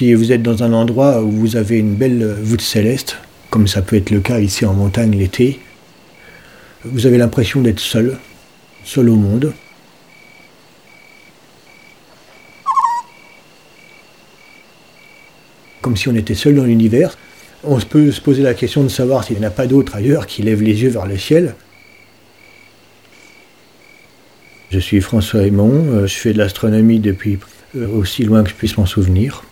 Si vous êtes dans un endroit où vous avez une belle voûte céleste, comme ça peut être le cas ici en montagne l'été, vous avez l'impression d'être seul, seul au monde. Comme si on était seul dans l'univers. On peut se poser la question de savoir s'il n'y en a pas d'autres ailleurs qui lèvent les yeux vers le ciel. Je suis François Aymon, euh, je fais de l'astronomie depuis euh, aussi loin que je puisse m'en souvenir.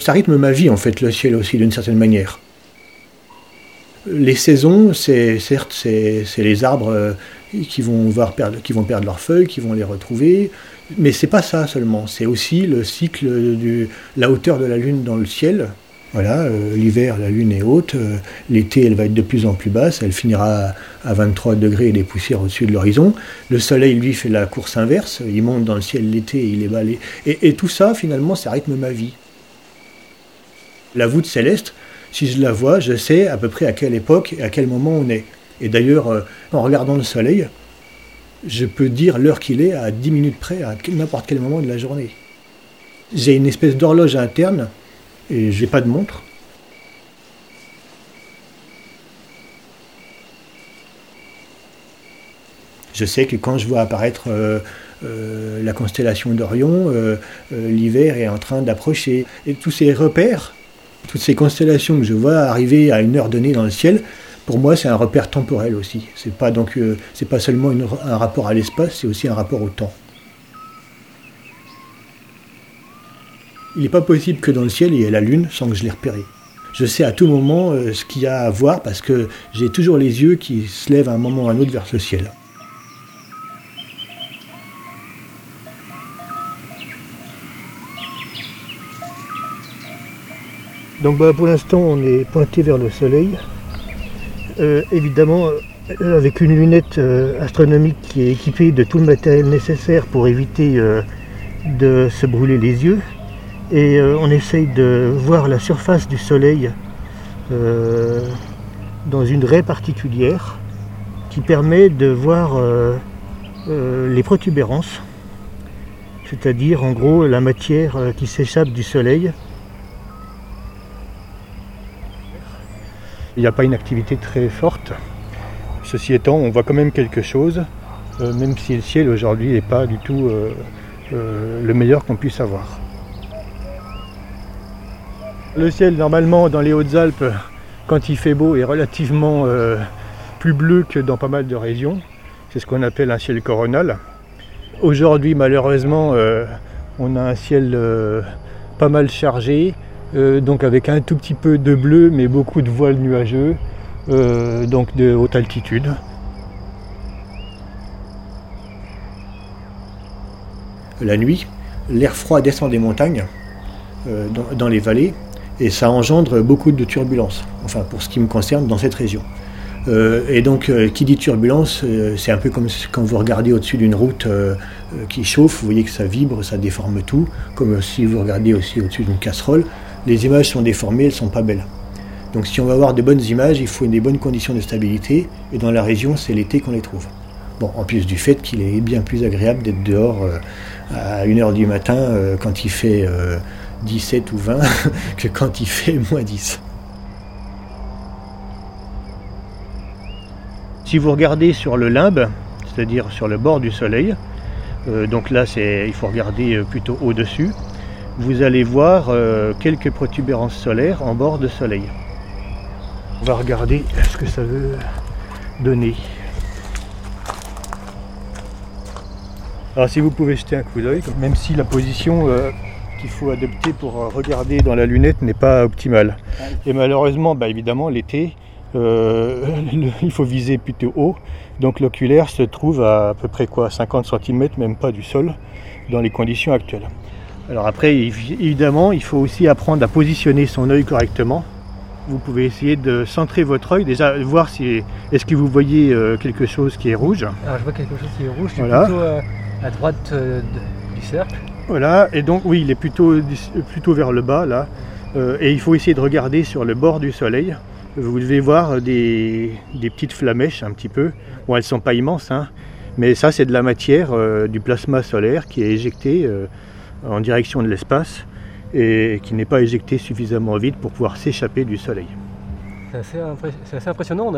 Ça rythme ma vie en fait, le ciel aussi d'une certaine manière. Les saisons, c'est certes c'est les arbres euh, qui vont, perdre, leurs feuilles, qui vont les retrouver, mais c'est pas ça seulement, c'est aussi le cycle de la hauteur de la lune dans le ciel. Voilà, euh, l'hiver la lune est haute, euh, l'été elle va être de plus en plus basse, elle finira à, 23 degrés et des poussières au-dessus de l'horizon. Le soleil lui fait la course inverse, il monte dans le ciel l'été il est. Et, et tout ça finalement ça rythme ma vie. La voûte céleste, si je la vois, je sais à peu près à quelle époque et à quel moment on est. Et d'ailleurs, euh, en regardant le soleil, je peux dire l'heure qu'il est à 10 minutes près, à n'importe quel moment de la journée. J'ai une espèce d'horloge interne et j'ai pas de montre. Je sais que quand je vois apparaître euh, euh, la constellation d'Orion, l'hiver est en train d'approcher. Et tous ces repères toutes ces constellations que je vois arriver à une heure donnée dans le ciel, pour moi, c'est un repère temporel aussi. C'est pas euh, pas seulement un rapport à l'espace, c'est aussi un rapport au temps. Il n'est pas possible que dans le ciel il y ait la lune sans que je l'ai repérée. Je sais à tout moment euh, ce qu'il y a à voir parce que j'ai toujours les yeux qui se lèvent à un moment ou à un autre vers ce ciel. Donc bah, pour l'instant on est pointé vers le soleil. Euh, évidemment euh, avec une lunette euh, astronomique qui est équipée de tout le matériel nécessaire pour éviter de se brûler les yeux. Et on essaye de voir la surface du soleil dans une raie particulière qui permet de voir les protubérances, c'est-à-dire en gros la matière qui s'échappe du soleil Il n'y a pas une activité très forte. Ceci étant, on voit quand même quelque chose, euh, même si le ciel aujourd'hui n'est pas du tout euh, euh, le meilleur qu'on puisse avoir. Le ciel, normalement, dans les Hautes-Alpes, quand il fait beau, est relativement plus bleu que dans pas mal de régions. C'est ce qu'on appelle un ciel coronal. Aujourd'hui, malheureusement, on a un ciel pas mal chargé, euh, donc avec un tout petit peu de bleu mais beaucoup de voiles nuageux, euh, donc de haute altitude. La nuit, l'air froid descend des montagnes euh, dans, les vallées et ça engendre beaucoup de turbulences, enfin pour ce qui me concerne dans cette région. et donc, qui dit turbulence, c'est un peu comme quand vous regardez au-dessus d'une route qui chauffe, vous voyez que ça vibre, ça déforme tout, comme si vous regardez aussi au-dessus d'une casserole les images sont déformées, elles sont pas belles. Donc si on va avoir de bonnes images, il faut des bonnes conditions de stabilité, et dans la région, c'est l'été qu'on les trouve. Bon, en plus du fait qu'il est bien plus agréable d'être dehors euh, à 1h du matin euh, quand il fait 17 euh, ou 20 que quand il fait moins 10. Si vous regardez sur le limbe, c'est-à-dire sur le bord du soleil, donc là il faut regarder plutôt au-dessus, vous allez voir euh, quelques protubérances solaires en bord de soleil. On va regarder ce que ça veut donner. Alors si vous pouvez jeter un coup d'œil, même si la position euh, qu'il faut adopter pour regarder dans la lunette n'est pas optimale. Et malheureusement, bah, évidemment, l'été, euh, il faut viser plutôt haut. Donc l'oculaire se trouve à à peu près quoi 50 cm, même pas du sol, dans les conditions actuelles. Alors après, évidemment, il faut aussi apprendre à positionner son œil correctement. Vous pouvez essayer de centrer votre œil, déjà voir si est-ce que vous voyez euh, quelque chose qui est rouge. Alors je vois quelque chose qui est rouge, je plutôt euh, à droite euh, du cercle. Voilà, et donc oui, il est plutôt, plutôt vers le bas là. et il faut essayer de regarder sur le bord du soleil vous devez voir des, petites flamèches un petit peu. Bon, elles ne sont pas immenses, hein, mais ça c'est de la matière, euh, du plasma solaire qui est éjecté euh, en direction de l'espace et qui n'est pas éjecté suffisamment vite pour pouvoir s'échapper du Soleil. C'est assez, impressionnant,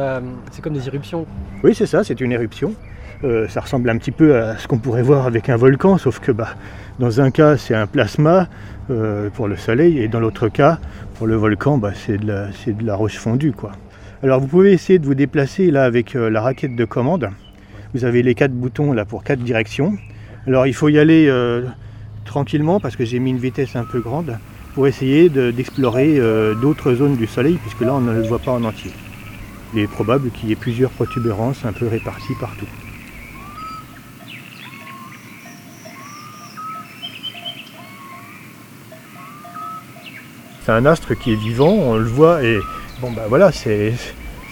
c'est comme des éruptions. Oui, c'est ça, c'est une éruption. Euh, ça ressemble un petit peu à ce qu'on pourrait voir avec un volcan, sauf que bah, dans un cas c'est un plasma euh, pour le soleil et dans l'autre cas pour le volcan bah, c'est de, la roche fondue. Quoi. Alors vous pouvez essayer de vous déplacer là avec euh, la raquette de commande. Vous avez les quatre boutons là pour quatre directions. Alors il faut y aller tranquillement parce que j'ai mis une vitesse un peu grande pour essayer d'explorer d'autres zones du soleil puisque là on ne le voit pas en entier. Il est probable qu'il y ait plusieurs protubérances un peu réparties partout. C'est un astre qui est vivant, on le voit et bon ben voilà, c'est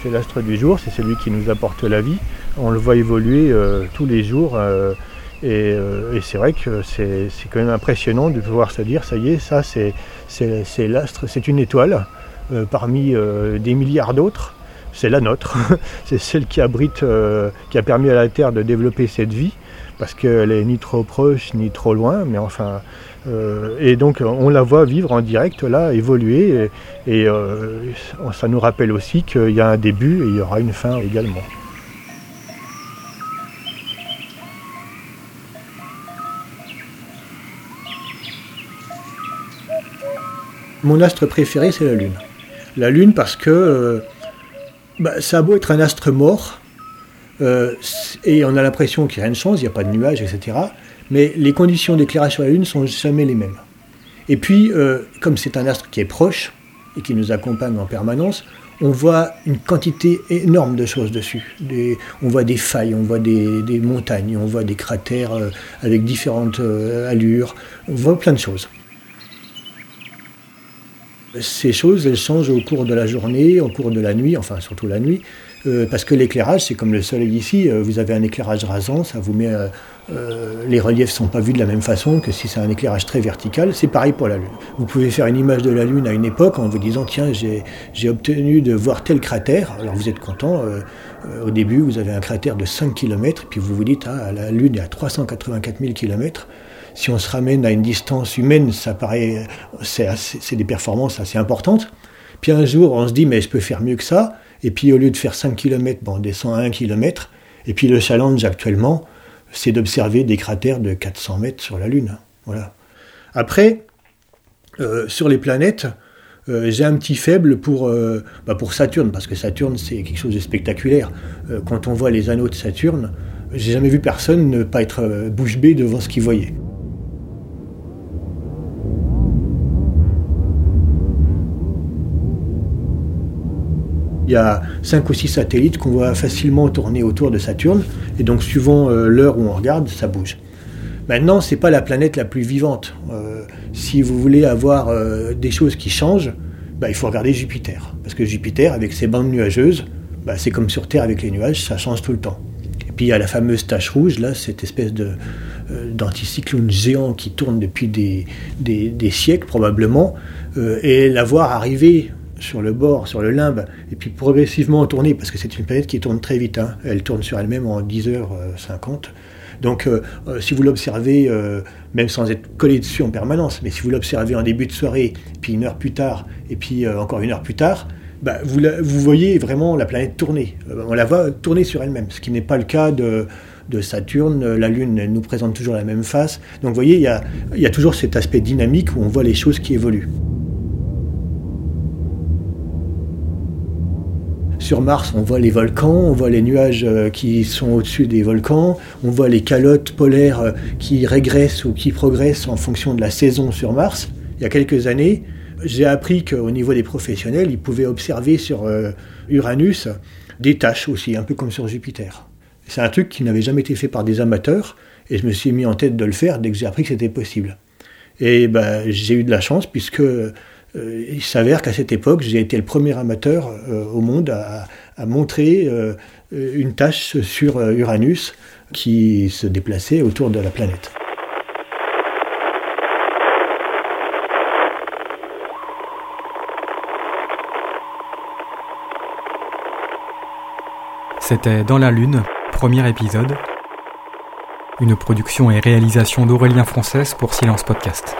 l'astre du jour, c'est celui qui nous apporte la vie. On le voit évoluer euh, tous les jours euh, euh, et, c'est vrai que c'est quand même impressionnant de pouvoir se dire ça y est, ça c'est l'astre, c'est une étoile parmi des milliards d'autres. C'est la nôtre, c'est celle qui abrite, qui a permis à la Terre de développer cette vie parce qu'elle est ni trop proche ni trop loin, mais enfin euh, et donc on la voit vivre en direct là, évoluer, et, euh, ça nous rappelle aussi qu'il y a un début et il y aura une fin également. Mon astre préféré, c'est la Lune. La Lune parce que euh, bah, ça a beau être un astre mort, et on a l'impression qu'il n'y a rien de chance, il n'y a pas de nuages, etc mais les conditions d'éclairage sur la Lune sont jamais les mêmes. Et puis, euh, comme c'est un astre qui est proche et qui nous accompagne en permanence, on voit une quantité énorme de choses dessus. on voit des failles, on voit des, montagnes, on voit des cratères euh, avec différentes euh, allures, on voit plein de choses. Ces choses, elles changent au cours de la journée, au cours de la nuit, enfin surtout la nuit, parce que l'éclairage, c'est comme le soleil ici, vous avez un éclairage rasant, ça vous met euh, les reliefs sont pas vus de la même façon que si c'est un éclairage très vertical. C'est pareil pour la Lune. Vous pouvez faire une image de la Lune à une époque en vous disant tiens, j'ai obtenu de voir tel cratère. Alors vous êtes content. Euh, euh, au début, vous avez un cratère de 5 km, puis vous vous dites ah, la Lune est à 384 000 km. Si on se ramène à une distance humaine, ça paraît, c'est des performances assez importantes. Puis un jour, on se dit mais je peux faire mieux que ça. Et puis au lieu de faire 5 km, bon, on descend à 1 km. Et puis le challenge actuellement, c'est d'observer des cratères de 400 mètres sur la Lune. Voilà. Après, euh, sur les planètes, euh, j'ai un petit faible pour, euh, bah, pour Saturne, parce que Saturne, c'est quelque chose de spectaculaire. quand on voit les anneaux de Saturne, j'ai jamais vu personne ne pas être bouche bée devant ce qu'il voyait. Il y a 5 ou 6 satellites qu'on voit facilement tourner autour de Saturne, et donc suivant euh, l'heure où on regarde, ça bouge. Maintenant, ce n'est pas la planète la plus vivante. Euh, si vous voulez avoir euh, des choses qui changent, bah, il faut regarder Jupiter. Parce que Jupiter, avec ses bandes nuageuses, bah, c'est comme sur Terre avec les nuages, ça change tout le temps. Et puis il y a la fameuse tache rouge, là, cette espèce de, d'anticyclone géant qui tourne depuis des, des siècles probablement, et la voir arriver sur le bord, sur le limbe, et puis progressivement tourner, parce que c'est une planète qui tourne très vite. Hein. Elle tourne sur elle-même en 10h50. Donc, euh, euh, si vous l'observez, euh, même sans être collé dessus en permanence, mais si vous l'observez en début de soirée, puis une heure plus tard, et puis encore une heure plus tard, bah, vous, voyez vraiment la planète tourner. on la voit tourner sur elle-même, ce qui n'est pas le cas de, Saturne. La Lune elle nous présente toujours la même face. Donc, vous voyez, il y a toujours cet aspect dynamique où on voit les choses qui évoluent. Sur Mars, on voit les volcans, on voit les nuages euh, qui sont au-dessus des volcans, on voit les calottes polaires euh, qui régressent ou qui progressent en fonction de la saison sur Mars. Il y a quelques années, j'ai appris qu'au niveau des professionnels, ils pouvaient observer sur euh, Uranus des taches aussi, un peu comme sur Jupiter. C'est un truc qui n'avait jamais été fait par des amateurs, et je me suis mis en tête de le faire dès que j'ai appris que c'était possible. Et ben, j'ai eu de la chance puisque euh, il s'avère qu'à cette époque, j'ai été le premier amateur euh, au monde à, montrer euh, une tâche sur Uranus qui se déplaçait autour de la planète. C'était Dans la Lune, premier épisode. Une production et réalisation d'Aurélien Française pour Silence Podcast.